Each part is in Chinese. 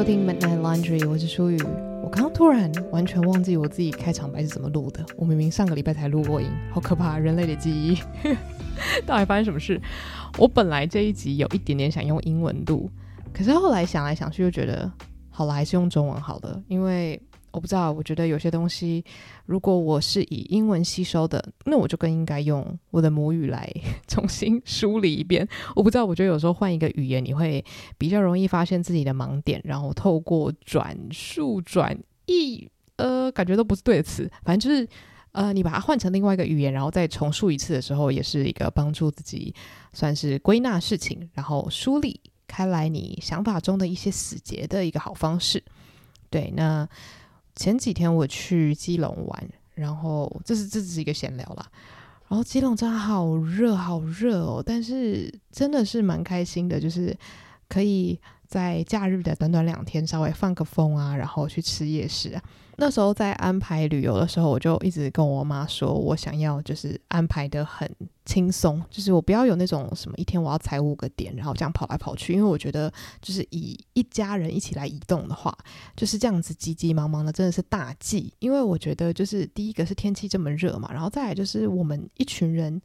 收听 Midnight Laundry，我是舒雨。我刚刚突然完全忘记我自己开场白是怎么录的。我明明上个礼拜才录过音，好可怕！人类的记忆，到底发生什么事？我本来这一集有一点点想用英文录，可是后来想来想去，又觉得好了，还是用中文好了，因为。我不知道，我觉得有些东西，如果我是以英文吸收的，那我就更应该用我的母语来 重新梳理一遍。我不知道，我觉得有时候换一个语言，你会比较容易发现自己的盲点，然后透过转述、转译，呃，感觉都不是对的词，反正就是，呃，你把它换成另外一个语言，然后再重述一次的时候，也是一个帮助自己算是归纳事情，然后梳理开来你想法中的一些死结的一个好方式。对，那。前几天我去基隆玩，然后这是这只是一个闲聊啦。然后基隆真的好热，好热哦，但是真的是蛮开心的，就是可以在假日的短短两天稍微放个风啊，然后去吃夜市啊。那时候在安排旅游的时候，我就一直跟我妈说，我想要就是安排得很轻松，就是我不要有那种什么一天我要踩五个点，然后这样跑来跑去。因为我觉得就是以一家人一起来移动的话，就是这样子急急忙忙的，真的是大忌。因为我觉得就是第一个是天气这么热嘛，然后再来就是我们一群人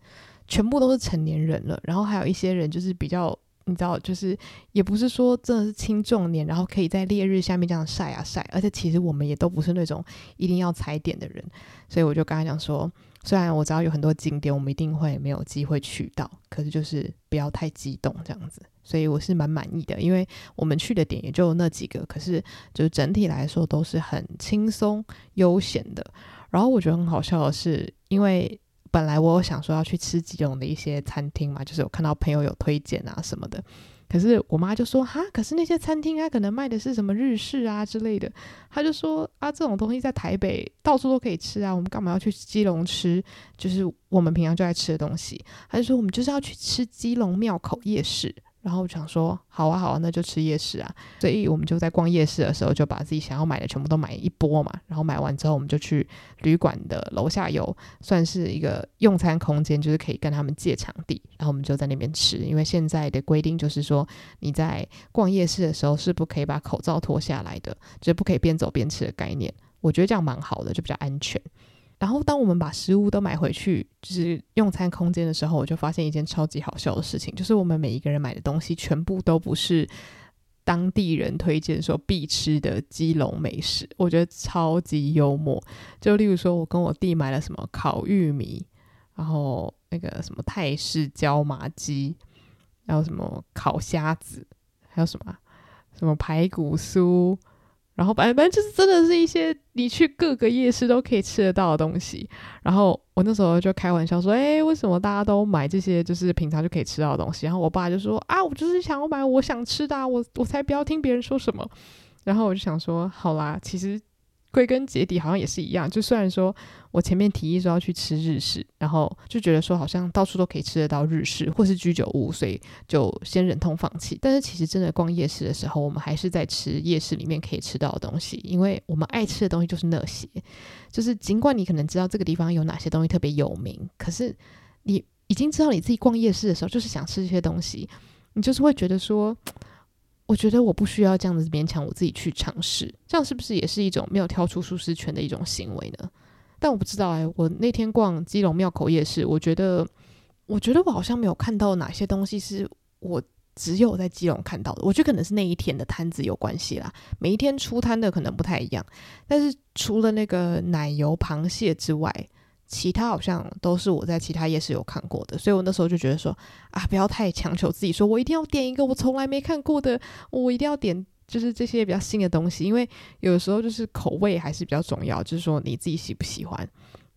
全部都是成年人了，然后还有一些人就是比较。你知道，就是也不是说真的是青壮年，然后可以在烈日下面这样晒啊晒，而且其实我们也都不是那种一定要踩点的人，所以我就跟他讲说，虽然我知道有很多景点我们一定会没有机会去到，可是就是不要太激动这样子，所以我是蛮满意的，因为我们去的点也就那几个，可是就整体来说都是很轻松悠闲的。然后我觉得很好笑的是，因为。本来我有想说要去吃吉隆的一些餐厅嘛，就是有看到朋友有推荐啊什么的，可是我妈就说哈，可是那些餐厅它可能卖的是什么日式啊之类的，她就说啊，这种东西在台北到处都可以吃啊，我们干嘛要去基隆吃？就是我们平常就爱吃的东西，她就说我们就是要去吃基隆庙口夜市。然后我想说，好啊好啊，那就吃夜市啊。所以我们就在逛夜市的时候，就把自己想要买的全部都买一波嘛。然后买完之后，我们就去旅馆的楼下有算是一个用餐空间，就是可以跟他们借场地。然后我们就在那边吃，因为现在的规定就是说，你在逛夜市的时候是不可以把口罩脱下来的，就是不可以边走边吃的概念。我觉得这样蛮好的，就比较安全。然后，当我们把食物都买回去，就是用餐空间的时候，我就发现一件超级好笑的事情，就是我们每一个人买的东西全部都不是当地人推荐说必吃的基隆美食，我觉得超级幽默。就例如说，我跟我弟买了什么烤玉米，然后那个什么泰式椒麻鸡，还有什么烤虾子，还有什么什么排骨酥。然后反正反正就是真的是一些你去各个夜市都可以吃得到的东西。然后我那时候就开玩笑说：“哎，为什么大家都买这些就是平常就可以吃到的东西？”然后我爸就说：“啊，我就是想要买我想吃的啊，我我才不要听别人说什么。”然后我就想说：“好啦，其实。”归根结底好像也是一样，就虽然说我前面提议说要去吃日式，然后就觉得说好像到处都可以吃得到日式或是居酒屋，所以就先忍痛放弃。但是其实真的逛夜市的时候，我们还是在吃夜市里面可以吃到的东西，因为我们爱吃的东西就是那些。就是尽管你可能知道这个地方有哪些东西特别有名，可是你已经知道你自己逛夜市的时候就是想吃这些东西，你就是会觉得说。我觉得我不需要这样子勉强我自己去尝试，这样是不是也是一种没有跳出舒适圈的一种行为呢？但我不知道哎、我那天逛基隆庙口夜市，我觉得，我觉得我好像没有看到哪些东西是我只有在基隆看到的。我觉得可能是那一天的摊子有关系啦，每一天出摊的可能不太一样。但是除了那个奶油螃蟹之外，其他好像都是我在其他夜市有看过的，所以我那时候就觉得说啊，不要太强求自己，说我一定要点一个我从来没看过的，我一定要点就是这些比较新的东西，因为有时候就是口味还是比较重要，就是说你自己喜不喜欢。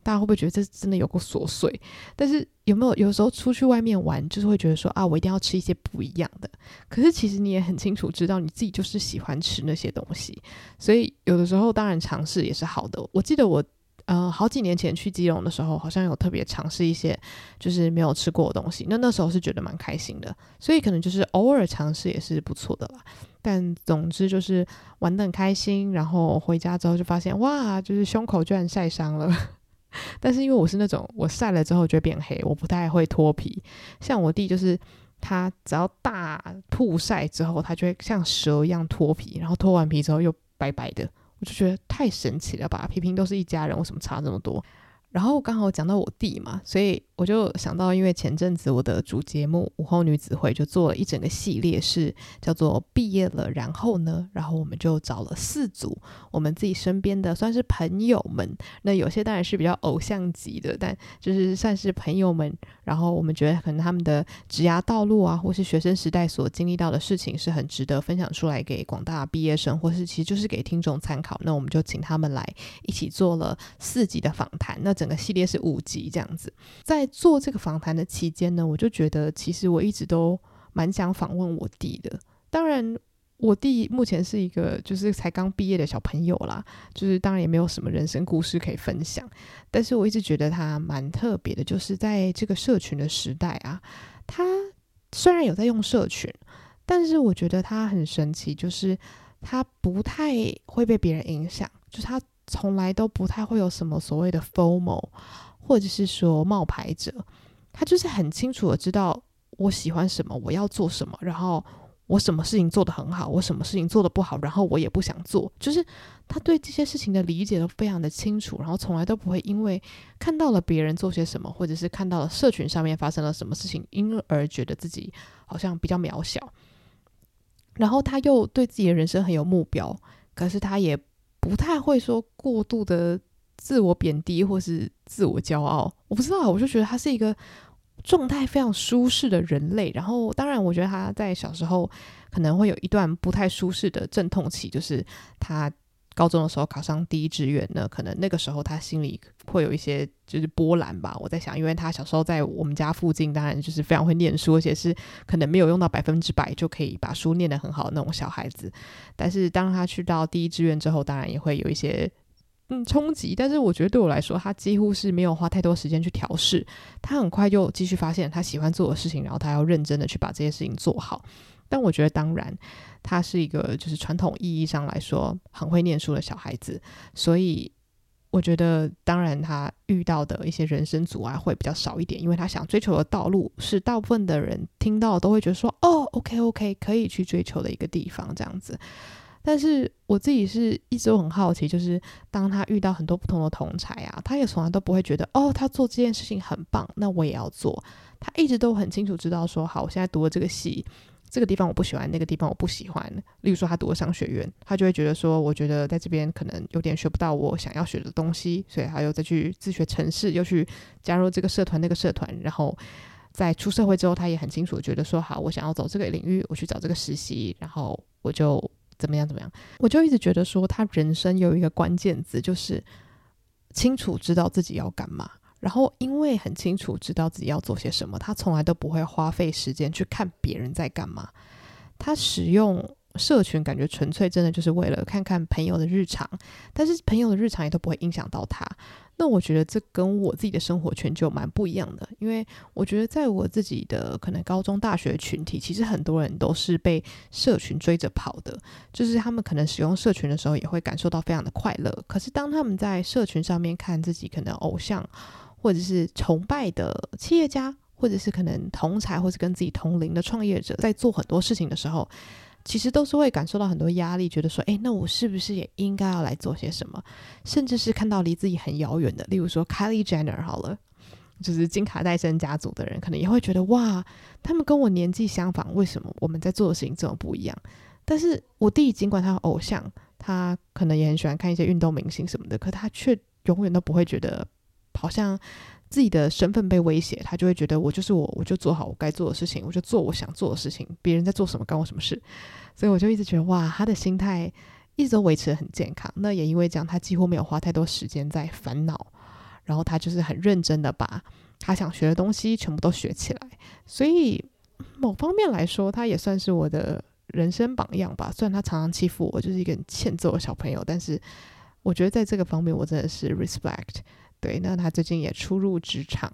大家会不会觉得这真的有够琐碎？但是有没有有时候出去外面玩，就是会觉得说啊，我一定要吃一些不一样的。可是其实你也很清楚知道你自己就是喜欢吃那些东西，所以有的时候当然尝试也是好的。我记得我。呃，好几年前去基隆的时候，好像有特别尝试一些就是没有吃过的东西。那那时候是觉得蛮开心的，所以可能就是偶尔尝试也是不错的啦。但总之就是玩得很开心，然后回家之后就发现哇，就是胸口居然晒伤了。但是因为我是那种我晒了之后就会变黑，我不太会脱皮。像我弟就是他只要大曝晒之后，他就会像蛇一样脱皮，然后脱完皮之后又白白的，我就觉得太神奇了吧！平平都是一家人，为什么差这么多？然后刚好讲到我弟嘛，所以我就想到，因为前阵子我的主节目《午后女子会》就做了一整个系列，是叫做“毕业了，然后呢”，然后我们就找了四组我们自己身边的算是朋友们，那有些当然是比较偶像级的，但就是算是朋友们。然后我们觉得可能他们的职涯道路啊，或是学生时代所经历到的事情，是很值得分享出来给广大毕业生，或是其实就是给听众参考。那我们就请他们来一起做了四集的访谈。那整个系列是五集这样子，在做这个访谈的期间呢，我就觉得其实我一直都蛮想访问我弟的。当然，我弟目前是一个就是才刚毕业的小朋友啦，就是当然也没有什么人生故事可以分享。但是我一直觉得他蛮特别的，就是在这个社群的时代啊，他虽然有在用社群，但是我觉得他很神奇，就是他不太会被别人影响，就是他。从来都不太会有什么所谓的 FOMO，或者是说冒牌者，他就是很清楚的知道我喜欢什么，我要做什么，然后我什么事情做得很好，我什么事情做得不好，然后我也不想做，就是他对这些事情的理解都非常的清楚，然后从来都不会因为看到了别人做些什么，或者是看到了社群上面发生了什么事情，因而觉得自己好像比较渺小，然后他又对自己的人生很有目标，可是他也。不太会说过度的自我贬低或是自我骄傲，我不知道，我就觉得他是一个状态非常舒适的人类。然后，当然，我觉得他在小时候可能会有一段不太舒适的阵痛期，就是他。高中的时候考上第一志愿呢，可能那个时候他心里会有一些就是波澜吧。我在想，因为他小时候在我们家附近，当然就是非常会念书，而且是可能没有用到百分之百就可以把书念得很好的那种小孩子。但是当他去到第一志愿之后，当然也会有一些嗯冲击。但是我觉得对我来说，他几乎是没有花太多时间去调试，他很快就继续发现他喜欢做的事情，然后他要认真的去把这些事情做好。但我觉得，当然，他是一个就是传统意义上来说很会念书的小孩子，所以我觉得，当然他遇到的一些人生阻碍会比较少一点，因为他想追求的道路是大部分的人听到都会觉得说，哦，OK OK，可以去追求的一个地方，这样子。但是我自己是一直都很好奇，就是当他遇到很多不同的同侪啊，他也从来都不会觉得，哦，他做这件事情很棒，那我也要做。他一直都很清楚知道说，好，我现在读了这个系。这个地方我不喜欢，那个地方我不喜欢。例如说，他读了商学院，他就会觉得说，我觉得在这边可能有点学不到我想要学的东西，所以他又再去自学程式，又去加入这个社团那个社团。然后在出社会之后，他也很清楚觉得说，好，我想要走这个领域，我去找这个实习，然后我就怎么样怎么样。我就一直觉得说，他人生有一个关键字，就是清楚知道自己要干嘛。然后，因为很清楚知道自己要做些什么，他从来都不会花费时间去看别人在干嘛。他使用社群，感觉纯粹真的就是为了看看朋友的日常，但是朋友的日常也都不会影响到他。那我觉得这跟我自己的生活圈就蛮不一样的，因为我觉得在我自己的可能高中、大学群体，其实很多人都是被社群追着跑的，就是他们可能使用社群的时候也会感受到非常的快乐。可是当他们在社群上面看自己可能偶像，或者是崇拜的企业家，或者是可能同才，或者跟自己同龄的创业者，在做很多事情的时候，其实都是会感受到很多压力，觉得说，诶，那我是不是也应该要来做些什么？甚至是看到离自己很遥远的，例如说 Kylie Jenner 好了，就是金卡戴珊家族的人，可能也会觉得，哇，他们跟我年纪相仿，为什么我们在做的事情这么不一样？但是我弟尽管他偶像，他可能也很喜欢看一些运动明星什么的，可他却永远都不会觉得。好像自己的身份被威胁，他就会觉得我就是我，我就做好我该做的事情，我就做我想做的事情，别人在做什么关我什么事。所以我就一直觉得哇，他的心态一直都维持得很健康。那也因为这样，他几乎没有花太多时间在烦恼，然后他就是很认真的把他想学的东西全部都学起来。所以某方面来说，他也算是我的人生榜样吧。虽然他常常欺负我，就是一个很欠揍的小朋友，但是我觉得在这个方面，我真的是 respect。对，那他最近也初入职场，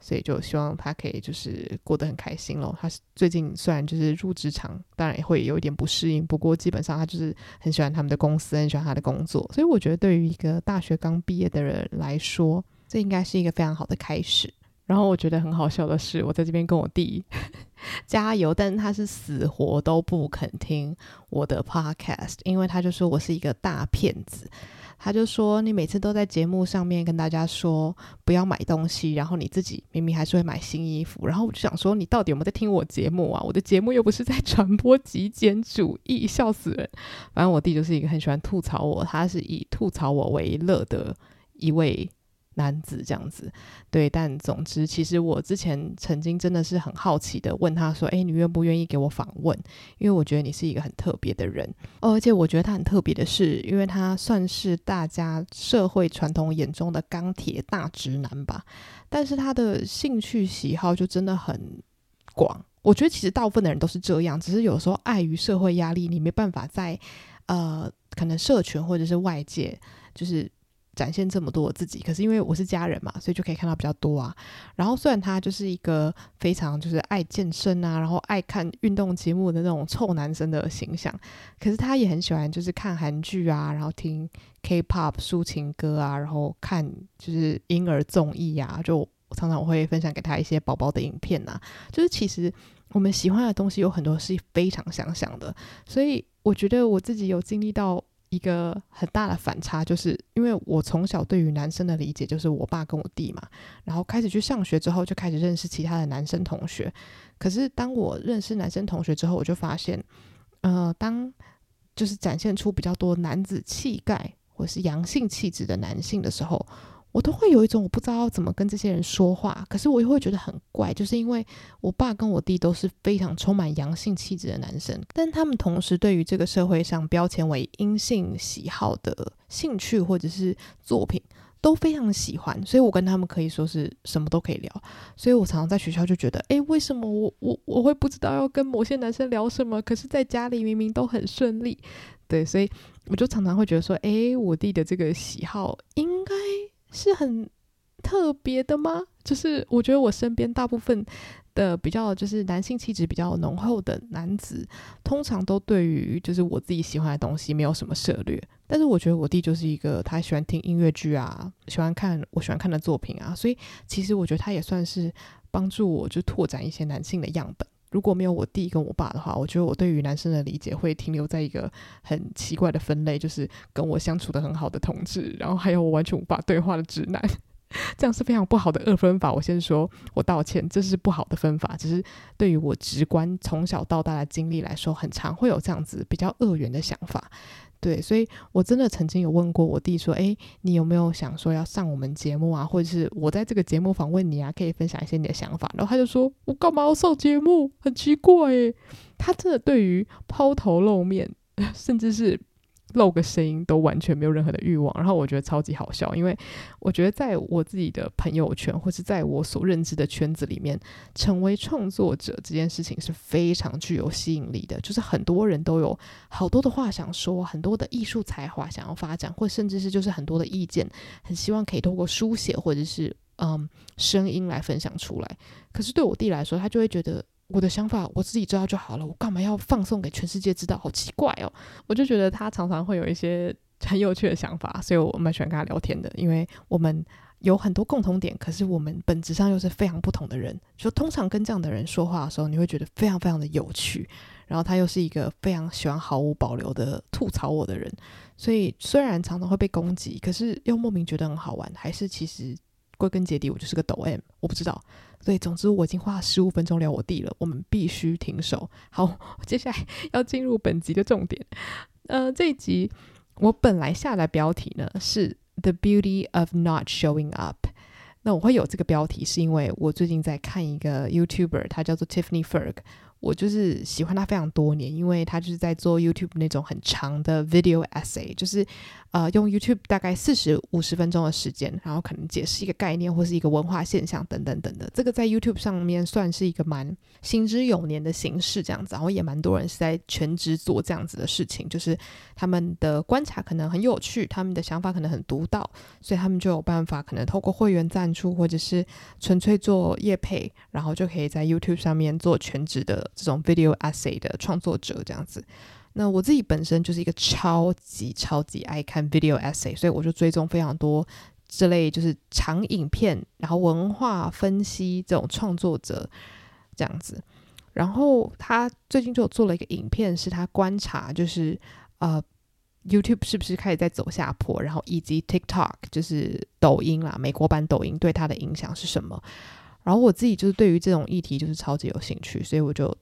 所以就希望他可以就是过得很开心咯。他最近虽然就是入职场，当然也会有一点不适应，不过基本上他就是很喜欢他们的公司，很喜欢他的工作。所以我觉得对于一个大学刚毕业的人来说，这应该是一个非常好的开始。然后我觉得很好笑的是，我在这边跟我弟 加油，但是他是死活都不肯听我的 podcast，因为他就说我是一个大骗子。他就说你每次都在节目上面跟大家说不要买东西，然后你自己明明还是会买新衣服。然后我就想说，你到底有没有在听我节目啊？我的节目又不是在传播极简主义，笑死人。反正我弟就是一个很喜欢吐槽我，他是以吐槽我为乐的一位。男子这样子，对，但总之，其实我之前曾经真的是很好奇的问他说：“诶，你愿不愿意给我访问？因为我觉得你是一个很特别的人，哦，而且我觉得他很特别的是，因为他算是大家社会传统眼中的钢铁大直男吧，但是他的兴趣喜好就真的很广。我觉得其实大部分的人都是这样，只是有时候碍于社会压力，你没办法在呃，可能社群或者是外界就是。”展现这么多我自己，可是因为我是家人嘛，所以就可以看到比较多啊。然后虽然他就是一个非常就是爱健身啊，然后爱看运动节目的那种臭男生的形象，可是他也很喜欢就是看韩剧啊，然后听 K-pop 抒情歌啊，然后看就是婴儿综艺啊。就常常我会分享给他一些宝宝的影片啊。就是其实我们喜欢的东西有很多是非常相像的，所以我觉得我自己有经历到。一个很大的反差，就是因为我从小对于男生的理解就是我爸跟我弟嘛，然后开始去上学之后，就开始认识其他的男生同学。可是当我认识男生同学之后，我就发现，呃，当就是展现出比较多男子气概或是阳性气质的男性的时候。我都会有一种我不知道怎么跟这些人说话，可是我又会觉得很怪，就是因为我爸跟我弟都是非常充满阳性气质的男生，但他们同时对于这个社会上标签为阴性喜好的兴趣或者是作品都非常喜欢，所以我跟他们可以说是什么都可以聊，所以我常常在学校就觉得，诶，为什么我我我会不知道要跟某些男生聊什么？可是在家里明明都很顺利，对，所以我就常常会觉得说，诶，我弟的这个喜好。是很特别的吗？就是我觉得我身边大部分的比较就是男性气质比较浓厚的男子，通常都对于就是我自己喜欢的东西没有什么涉猎。但是我觉得我弟就是一个他喜欢听音乐剧啊，喜欢看我喜欢看的作品啊，所以其实我觉得他也算是帮助我就拓展一些男性的样本。如果没有我弟跟我爸的话，我觉得我对于男生的理解会停留在一个很奇怪的分类，就是跟我相处的很好的同志，然后还有我完全无法对话的直男，这样是非常不好的二分法。我先说，我道歉，这是不好的分法。只是对于我直观从小到大的经历来说，很常会有这样子比较恶缘的想法。对，所以我真的曾经有问过我弟说：“哎，你有没有想说要上我们节目啊？或者是我在这个节目访问你啊，可以分享一些你的想法？”然后他就说：“我干嘛要上节目？很奇怪诶。”他真的对于抛头露面，甚至是。露个声音都完全没有任何的欲望，然后我觉得超级好笑，因为我觉得在我自己的朋友圈或是在我所认知的圈子里面，成为创作者这件事情是非常具有吸引力的，就是很多人都有好多的话想说，很多的艺术才华想要发展，或甚至是就是很多的意见，很希望可以透过书写或者是嗯声音来分享出来。可是对我弟来说，他就会觉得。我的想法我自己知道就好了，我干嘛要放送给全世界知道？好奇怪哦！我就觉得他常常会有一些很有趣的想法，所以我蛮喜欢跟他聊天的，因为我们有很多共同点，可是我们本质上又是非常不同的人。就通常跟这样的人说话的时候，你会觉得非常非常的有趣。然后他又是一个非常喜欢毫无保留的吐槽我的人，所以虽然常常会被攻击，可是又莫名觉得很好玩，还是其实。归根结底，我就是个抖 M，我不知道。所以，总之我已经花了十五分钟聊我弟了，我们必须停手。好，接下来 要进入本集的重点。呃，这一集我本来下的标题呢是 The Beauty of Not Showing Up。那我会有这个标题，是因为我最近在看一个 YouTuber，他叫做 Tiffany Ferg。我就是喜欢他非常多年，因为他就是在做 YouTube 那种很长的 video essay，就是呃用 YouTube 大概四十五十分钟的时间，然后可能解释一个概念或是一个文化现象等等等等。这个在 YouTube 上面算是一个蛮行之有年的形式，这样子，然后也蛮多人是在全职做这样子的事情，就是他们的观察可能很有趣，他们的想法可能很独到，所以他们就有办法可能透过会员赞助或者是纯粹做业配，然后就可以在 YouTube 上面做全职的。这种 video essay 的创作者这样子，那我自己本身就是一个超级超级爱看 video essay，所以我就追踪非常多这类就是长影片，然后文化分析这种创作者这样子。然后他最近就做了一个影片，是他观察就是呃 YouTube 是不是开始在走下坡，然后以及 TikTok 就是抖音啦，美国版抖音对他的影响是什么？然后我自己就是对于这种议题就是超级有兴趣，所以我就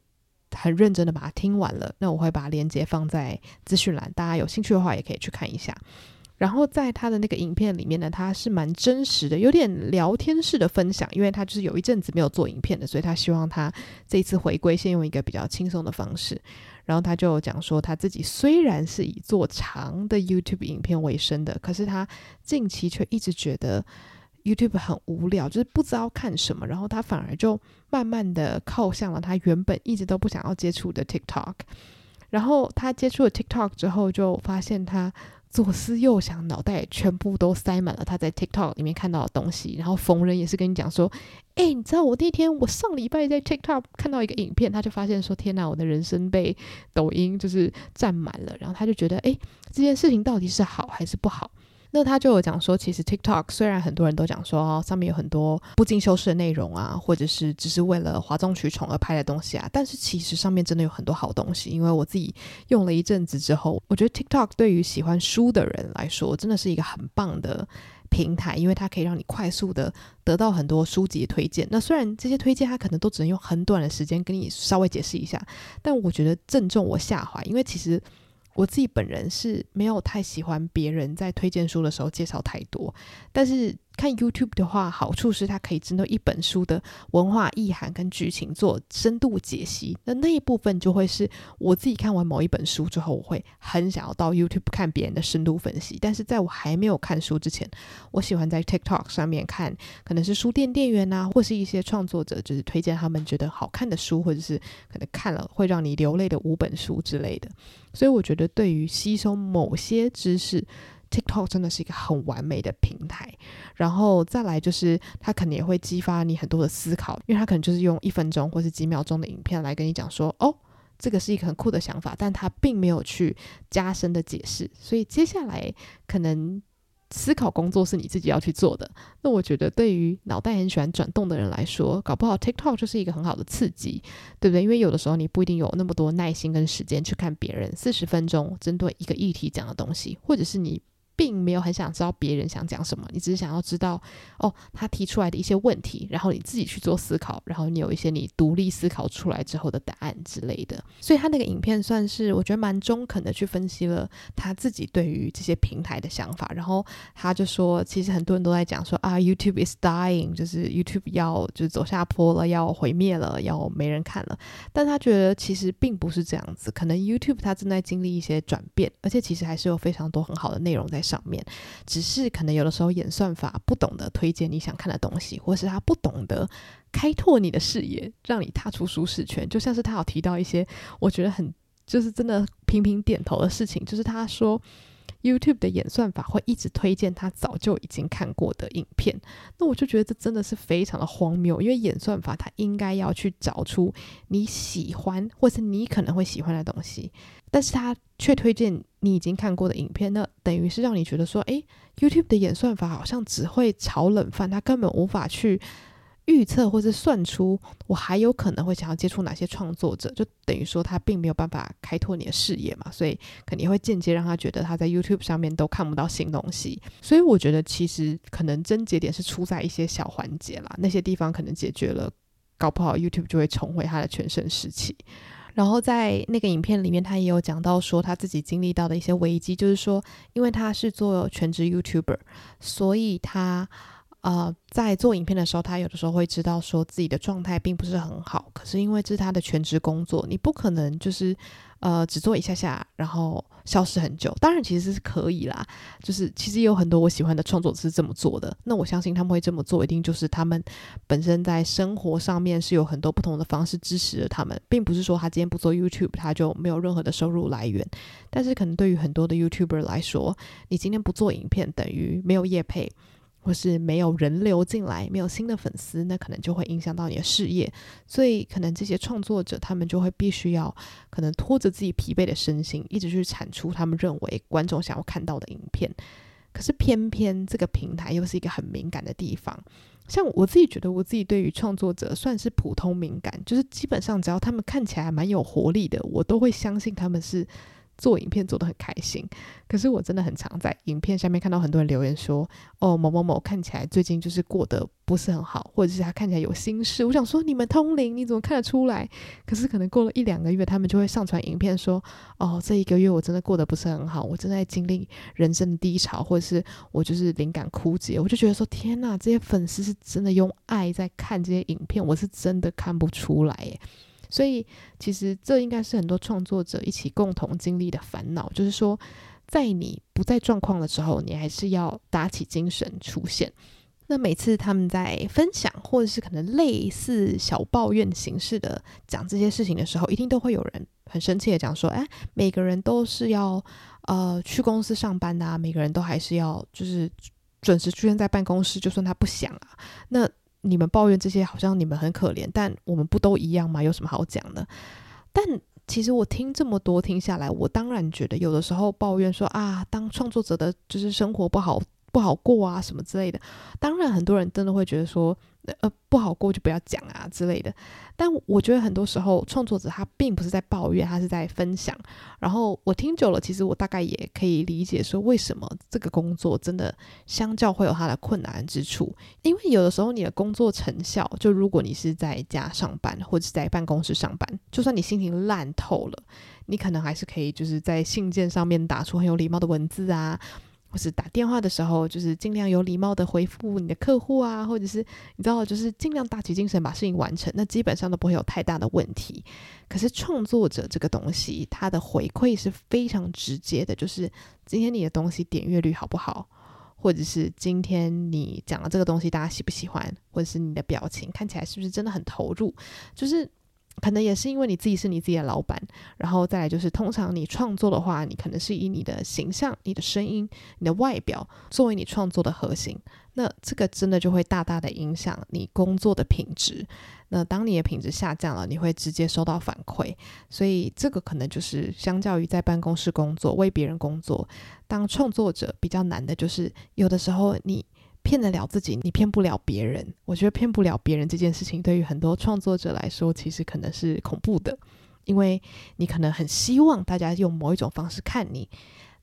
很认真的把它听完了。那我会把链接放在资讯栏，大家有兴趣的话也可以去看一下。然后在他的那个影片里面呢，他是蛮真实的，有点聊天式的分享，因为他就是有一阵子没有做影片的，所以他希望他这一次回归，先用一个比较轻松的方式。然后他就讲说，他自己虽然是以做长的 YouTube 影片为生的，可是他近期却一直觉得 YouTube 很无聊，就是不知道看什么，然后他反而就慢慢的靠向了他原本一直都不想要接触的 TikTok。然后他接触了 TikTok 之后，就发现他。左思右想，脑袋全部都塞满了他在 TikTok 里面看到的东西。然后逢人也是跟你讲说：“哎，你知道我那天我上礼拜在 TikTok 看到一个影片，他就发现说：天哪，我的人生被抖音就是占满了。然后他就觉得：哎，这件事情到底是好还是不好？”那他就有讲说，其实 TikTok 虽然很多人都讲说，上面有很多不经修饰的内容啊，或者是只是为了哗众取宠而拍的东西啊，但是其实上面真的有很多好东西。因为我自己用了一阵子之后，我觉得 TikTok 对于喜欢书的人来说，真的是一个很棒的平台，因为它可以让你快速的得到很多书籍的推荐。那虽然这些推荐它可能都只能用很短的时间跟你稍微解释一下，但我觉得正中我下怀，因为其实。我自己本人是没有太喜欢别人在推荐书的时候介绍太多，但是。看 YouTube 的话，好处是它可以针对一本书的文化意涵跟剧情做深度解析。那那一部分就会是我自己看完某一本书之后，我会很想要到 YouTube 看别人的深度分析。但是在我还没有看书之前，我喜欢在 TikTok 上面看，可能是书店店员啊，或是一些创作者，就是推荐他们觉得好看的书，或者是可能看了会让你流泪的五本书之类的。所以我觉得，对于吸收某些知识，TikTok 真的是一个很完美的平台，然后再来就是它可能也会激发你很多的思考，因为它可能就是用一分钟或是几秒钟的影片来跟你讲说，哦，这个是一个很酷的想法，但它并没有去加深的解释，所以接下来可能思考工作是你自己要去做的。那我觉得对于脑袋很喜欢转动的人来说，搞不好 TikTok 就是一个很好的刺激，对不对？因为有的时候你不一定有那么多耐心跟时间去看别人四十分钟针对一个议题讲的东西，或者是你。并没有很想知道别人想讲什么，你只是想要知道哦，他提出来的一些问题，然后你自己去做思考，然后你有一些你独立思考出来之后的答案之类的。所以他那个影片算是我觉得蛮中肯的去分析了他自己对于这些平台的想法。然后他就说，其实很多人都在讲说啊，YouTube is dying，就是 YouTube 要就是走下坡了，要毁灭了，要没人看了。但他觉得其实并不是这样子，可能 YouTube 它正在经历一些转变，而且其实还是有非常多很好的内容在上面，只是可能有的时候演算法不懂得推荐你想看的东西，或是他不懂得开拓你的视野，让你踏出舒适圈。就像是他有提到一些我觉得很就是真的频频点头的事情，就是他说 YouTube 的演算法会一直推荐他早就已经看过的影片。那我就觉得这真的是非常的荒谬，因为演算法它应该要去找出你喜欢或是你可能会喜欢的东西。但是他却推荐你已经看过的影片，那等于是让你觉得说，诶，YouTube 的演算法好像只会炒冷饭，他根本无法去预测或是算出我还有可能会想要接触哪些创作者，就等于说他并没有办法开拓你的视野嘛，所以肯定会间接让他觉得他在 YouTube 上面都看不到新东西。所以我觉得其实可能症结点是出在一些小环节啦，那些地方可能解决了，搞不好 YouTube 就会重回他的全盛时期。然后在那个影片里面，他也有讲到说他自己经历到的一些危机，就是说，因为他是做全职 YouTuber，所以他呃在做影片的时候，他有的时候会知道说自己的状态并不是很好，可是因为这是他的全职工作，你不可能就是。呃，只做一下下，然后消失很久。当然，其实是可以啦。就是其实有很多我喜欢的创作者是这么做的。那我相信他们会这么做，一定就是他们本身在生活上面是有很多不同的方式支持着他们，并不是说他今天不做 YouTube，他就没有任何的收入来源。但是可能对于很多的 YouTuber 来说，你今天不做影片，等于没有业配。或是没有人流进来，没有新的粉丝，那可能就会影响到你的事业。所以，可能这些创作者他们就会必须要，可能拖着自己疲惫的身心，一直去产出他们认为观众想要看到的影片。可是，偏偏这个平台又是一个很敏感的地方，像我自己觉得，我自己对于创作者算是普通敏感，就是基本上只要他们看起来蛮有活力的，我都会相信他们是。做影片做得很开心，可是我真的很常在影片下面看到很多人留言说：“哦，某某某看起来最近就是过得不是很好，或者是他看起来有心事。”我想说，你们通灵，你怎么看得出来？可是可能过了一两个月，他们就会上传影片说：“哦，这一个月我真的过得不是很好，我正在经历人生的低潮，或者是我就是灵感枯竭。”我就觉得说：“天哪，这些粉丝是真的用爱在看这些影片，我是真的看不出来耶。”所以，其实这应该是很多创作者一起共同经历的烦恼，就是说，在你不在状况的时候，你还是要打起精神出现。那每次他们在分享，或者是可能类似小抱怨形式的讲这些事情的时候，一定都会有人很生气的讲说：“哎，每个人都是要呃去公司上班的啊，每个人都还是要就是准时出现在办公室，就算他不想啊。”那你们抱怨这些，好像你们很可怜，但我们不都一样吗？有什么好讲的？但其实我听这么多听下来，我当然觉得有的时候抱怨说啊，当创作者的就是生活不好。不好过啊，什么之类的。当然，很多人真的会觉得说，呃，不好过就不要讲啊之类的。但我觉得很多时候，创作者他并不是在抱怨，他是在分享。然后我听久了，其实我大概也可以理解说，为什么这个工作真的相较会有它的困难之处。因为有的时候你的工作成效，就如果你是在家上班或者在办公室上班，就算你心情烂透了，你可能还是可以就是在信件上面打出很有礼貌的文字啊。或是打电话的时候，就是尽量有礼貌的回复你的客户啊，或者是你知道，就是尽量打起精神把事情完成，那基本上都不会有太大的问题。可是创作者这个东西，它的回馈是非常直接的，就是今天你的东西点阅率好不好，或者是今天你讲的这个东西大家喜不喜欢，或者是你的表情看起来是不是真的很投入，就是。可能也是因为你自己是你自己的老板，然后再来就是，通常你创作的话，你可能是以你的形象、你的声音、你的外表作为你创作的核心，那这个真的就会大大的影响你工作的品质。那当你的品质下降了，你会直接收到反馈，所以这个可能就是相较于在办公室工作、为别人工作，当创作者比较难的就是，有的时候你。骗得了自己，你骗不了别人。我觉得骗不了别人这件事情，对于很多创作者来说，其实可能是恐怖的，因为你可能很希望大家用某一种方式看你，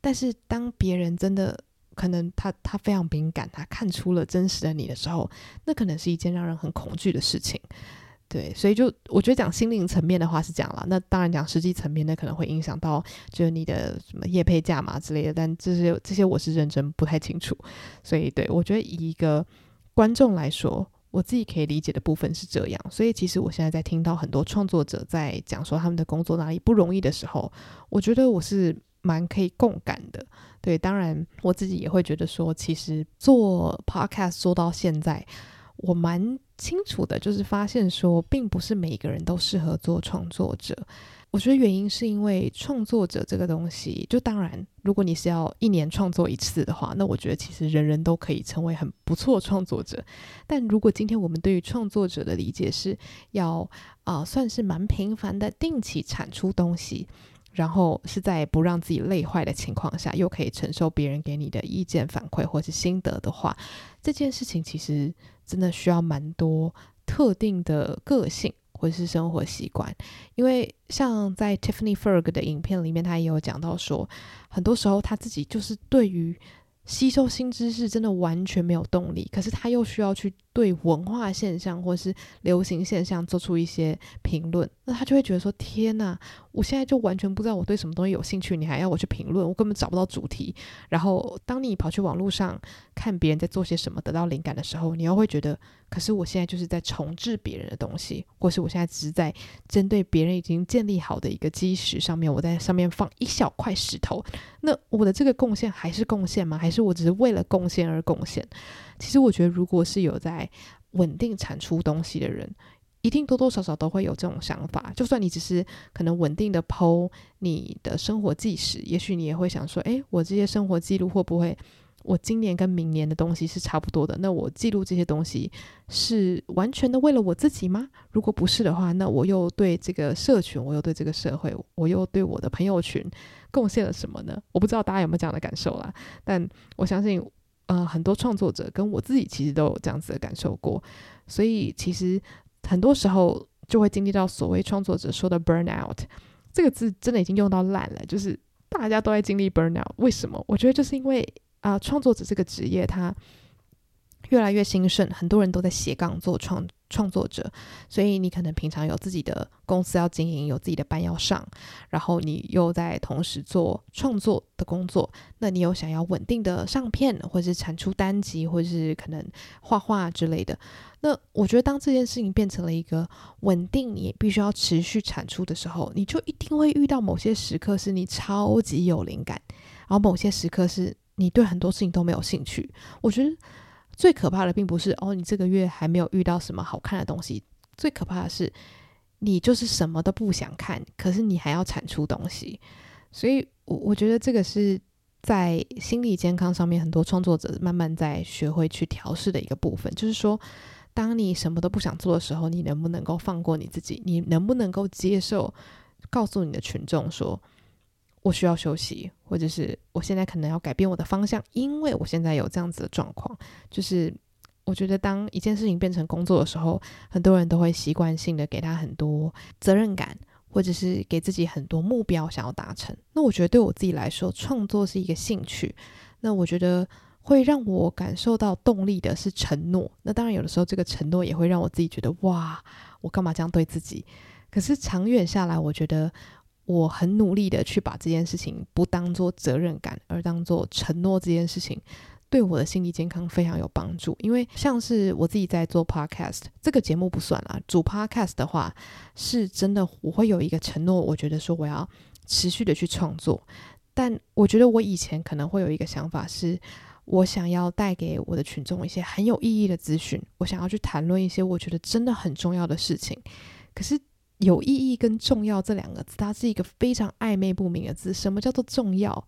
但是当别人真的可能他他非常敏感，他看出了真实的你的时候，那可能是一件让人很恐惧的事情。对，所以就我觉得讲心灵层面的话是这样啦。那当然讲实际层面的可能会影响到就是你的什么业配价嘛之类的，但这些这些我是认真不太清楚。所以对，我觉得以一个观众来说，我自己可以理解的部分是这样。所以其实我现在在听到很多创作者在讲说他们的工作哪里不容易的时候，我觉得我是蛮可以共感的。对，当然我自己也会觉得说，其实做 podcast 做到现在。我蛮清楚的，就是发现说，并不是每个人都适合做创作者。我觉得原因是因为创作者这个东西，就当然，如果你是要一年创作一次的话，那我觉得其实人人都可以成为很不错创作者。但如果今天我们对于创作者的理解是要啊、算是蛮频繁的定期产出东西。然后是在不让自己累坏的情况下，又可以承受别人给你的意见反馈或是心得的话，这件事情其实真的需要蛮多特定的个性或是生活习惯。因为像在 Tiffany Ferg 的影片里面，他也有讲到说，很多时候他自己就是对于。吸收新知识真的完全没有动力，可是他又需要去对文化现象或是流行现象做出一些评论，那他就会觉得说：天哪，我现在就完全不知道我对什么东西有兴趣，你还要我去评论，我根本找不到主题。然后当你跑去网络上看别人在做些什么，得到灵感的时候，你又会觉得。可是我现在就是在重置别人的东西，或是我现在只是在针对别人已经建立好的一个基石上面，我在上面放一小块石头。那我的这个贡献还是贡献吗？还是我只是为了贡献而贡献？其实我觉得，如果是有在稳定产出东西的人，一定多多少少都会有这种想法。就算你只是可能稳定的剖你的生活纪实，也许你也会想说：诶，我这些生活记录会不会？我今年跟明年的东西是差不多的，那我记录这些东西是完全的为了我自己吗？如果不是的话，那我又对这个社群，我又对这个社会，我又对我的朋友群贡献了什么呢？我不知道大家有没有这样的感受啦，但我相信呃，很多创作者跟我自己其实都有这样子的感受过，所以其实很多时候就会经历到所谓创作者说的 burnout 这个字，真的已经用到烂了，就是大家都在经历 burnout，为什么？我觉得就是因为啊、创作者这个职业它越来越兴盛，很多人都在斜杠做创。创作者，所以你可能平常有自己的公司要经营，有自己的班要上，然后你又在同时做创作的工作，那你有想要稳定的上片，或是产出单集，或是可能画画之类的。那我觉得，当这件事情变成了一个稳定，你必须要持续产出的时候，你就一定会遇到某些时刻是你超级有灵感，然后某些时刻是你对很多事情都没有兴趣。我觉得。最可怕的并不是哦，你这个月还没有遇到什么好看的东西。最可怕的是，你就是什么都不想看，可是你还要产出东西。所以，我我觉得这个是在心理健康上面，很多创作者慢慢在学会去调试的一个部分。就是说，当你什么都不想做的时候，你能不能够放过你自己？你能不能够接受，告诉你的群众说，我需要休息，或者是我现在可能要改变我的方向，因为我现在有这样子的状况。就是我觉得，当一件事情变成工作的时候，很多人都会习惯性的给他很多责任感，或者是给自己很多目标想要达成。那我觉得对我自己来说，创作是一个兴趣。那我觉得会让我感受到动力的是承诺。那当然，有的时候这个承诺也会让我自己觉得，哇，我干嘛这样对自己？可是长远下来，我觉得。我很努力的去把这件事情不当做责任感，而当做承诺。这件事情对我的心理健康非常有帮助。因为像是我自己在做 podcast 这个节目不算啦，主 podcast 的话是真的，我会有一个承诺。我觉得说我要持续的去创作，但我觉得我以前可能会有一个想法是，我想要带给我的群众一些很有意义的资讯，我想要去谈论一些我觉得真的很重要的事情，可是。有意义跟重要这两个字，它是一个非常暧昧不明的字。什么叫做重要？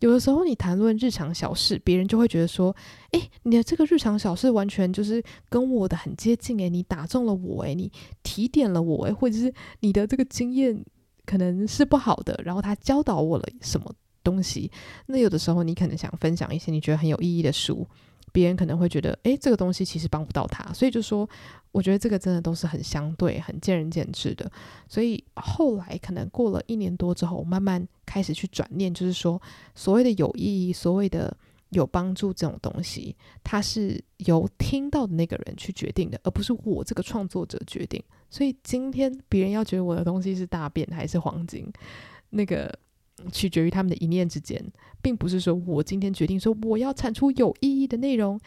有的时候你谈论日常小事，别人就会觉得说：“诶，你的这个日常小事完全就是跟我的很接近诶，你打中了我诶，你提点了我诶，或者是你的这个经验可能是不好的，然后他教导我了什么东西。那有的时候你可能想分享一些你觉得很有意义的书。”别人可能会觉得，诶，这个东西其实帮不到他，所以就说，我觉得这个真的都是很相对、很见仁见智的。所以后来可能过了一年多之后，慢慢开始去转念，就是说，所谓的有意义、所谓的有帮助这种东西，它是由听到的那个人去决定的，而不是我这个创作者决定。所以今天别人要觉得我的东西是大便还是黄金，那个。取决于他们的一念之间，并不是说我今天决定说我要产出有意义的内容，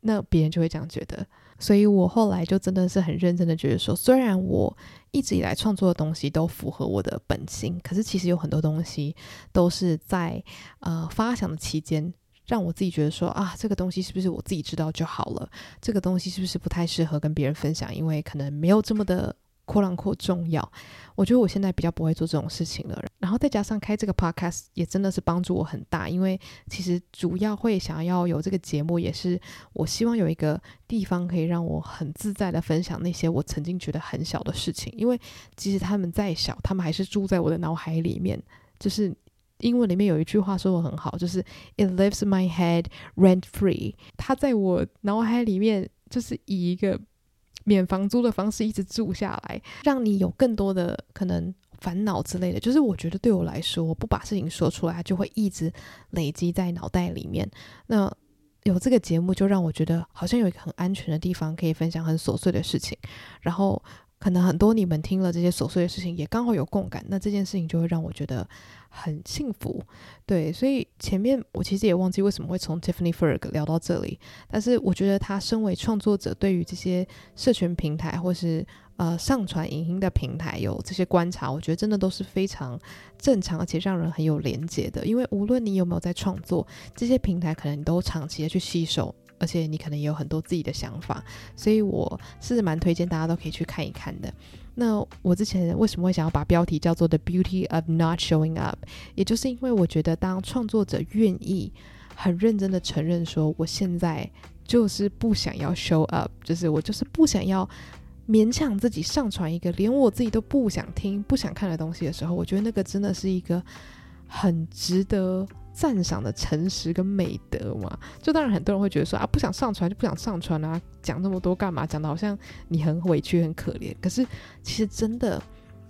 那别人就会这样觉得。所以我后来就真的是很认真的觉得说，虽然我一直以来创作的东西都符合我的本心，可是其实有很多东西都是在呃发想的期间，让我自己觉得说啊，这个东西是不是我自己知道就好了？这个东西是不是不太适合跟别人分享？因为可能没有这么的。扩浪扩重要，我觉得我现在比较不会做这种事情了。然后再加上开这个 podcast 也真的是帮助我很大，因为其实主要会想要有这个节目，也是我希望有一个地方可以让我很自在的分享那些我曾经觉得很小的事情。因为即使他们再小，他们还是住在我的脑海里面。就是英文里面有一句话说得很好，就是 "It lives my head rent free"，它在我脑海里面就是以一个。免房租的方式一直住下来，让你有更多的可能烦恼之类的。就是我觉得对我来说，我不把事情说出来，就会一直累积在脑袋里面。那有这个节目，就让我觉得好像有一个很安全的地方，可以分享很琐碎的事情。然后可能很多你们听了这些琐碎的事情，也刚好有共感，那这件事情就会让我觉得。很幸福，对，所以前面我其实也忘记为什么会从 Tiffany Ferg 聊到这里，但是我觉得他身为创作者，对于这些社群平台或是呃上传影音的平台有这些观察，我觉得真的都是非常正常，而且让人很有连结的。因为无论你有没有在创作，这些平台可能你都长期的去吸收，而且你可能也有很多自己的想法，所以我是蛮推荐大家都可以去看一看的。那我之前为什么会想要把标题叫做 The Beauty of Not Showing Up，也就是因为我觉得当创作者愿意很认真的承认说，我现在就是不想要 show up，就是我就是不想要勉强自己上传一个连我自己都不想听、不想看的东西的时候，我觉得那个真的是一个很值得赞赏的诚实跟美德嘛。就当然很多人会觉得说啊，不想上传就不想上传啊，讲那么多干嘛？讲的好像你很委屈很可怜。可是其实真的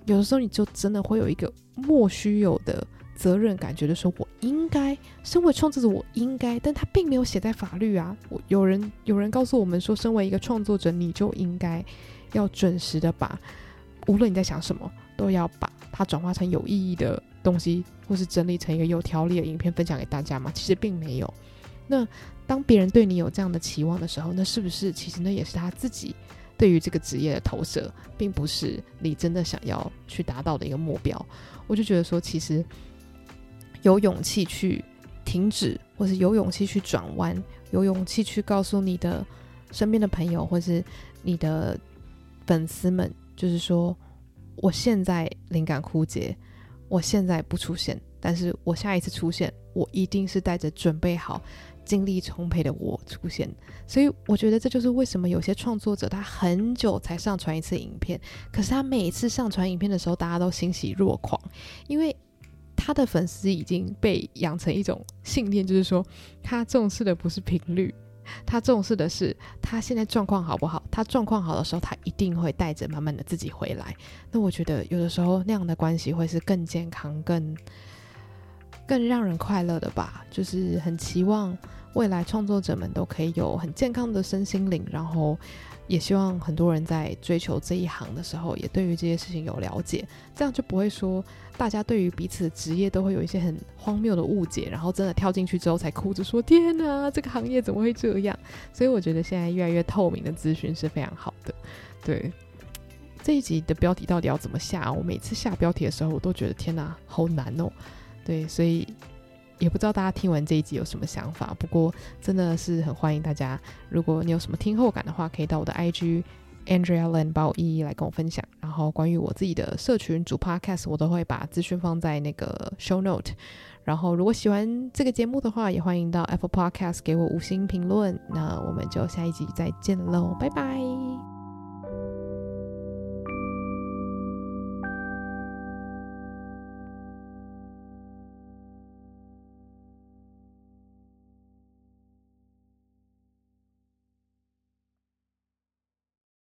有的时候你就真的会有一个莫须有的责任感，觉得说我应该身为创作者，我应该，但他并没有写在法律啊。我有人有人告诉我们说，身为一个创作者，你就应该要准时的把，无论你在想什么，都要把它转化成有意义的东西，或是整理成一个有条理的影片分享给大家嘛。其实并没有。那当别人对你有这样的期望的时候，那是不是其实那也是他自己对于这个职业的投射，并不是你真的想要去达到的一个目标？我就觉得说，其实。有勇气去停止，或是有勇气去转弯，有勇气去告诉你的身边的朋友，或是你的粉丝们，就是说，我现在灵感枯竭，我现在不出现，但是我下一次出现，我一定是带着准备好、精力充沛的我出现。所以，我觉得这就是为什么有些创作者他很久才上传一次影片，可是他每一次上传影片的时候，大家都欣喜若狂，因为。他的粉丝已经被养成一种信念，就是说他重视的不是频率，他重视的是他现在状况好不好。他状况好的时候，他一定会带着满满的自己回来。那我觉得有的时候那样的关系会是更健康、更更让人快乐的吧。就是很期望未来创作者们都可以有很健康的身心灵，然后。也希望很多人在追求这一行的时候，也对于这些事情有了解，这样就不会说大家对于彼此的职业都会有一些很荒谬的误解，然后真的跳进去之后才哭着说：“天哪，这个行业怎么会这样？”所以我觉得现在越来越透明的资讯是非常好的。对，这一集的标题到底要怎么下？我每次下标题的时候，我都觉得天哪，好难哦。对，所以。也不知道大家听完这一集有什么想法，不过真的是很欢迎大家，如果你有什么听后感的话，可以到我的 IG Andrea Lan 八五一一来跟我分享。然后关于我自己的社群主 Podcast，我都会把资讯放在那个 Show Note。然后如果喜欢这个节目的话，也欢迎到 Apple Podcast 给我五星评论。那我们就下一集再见喽，拜拜。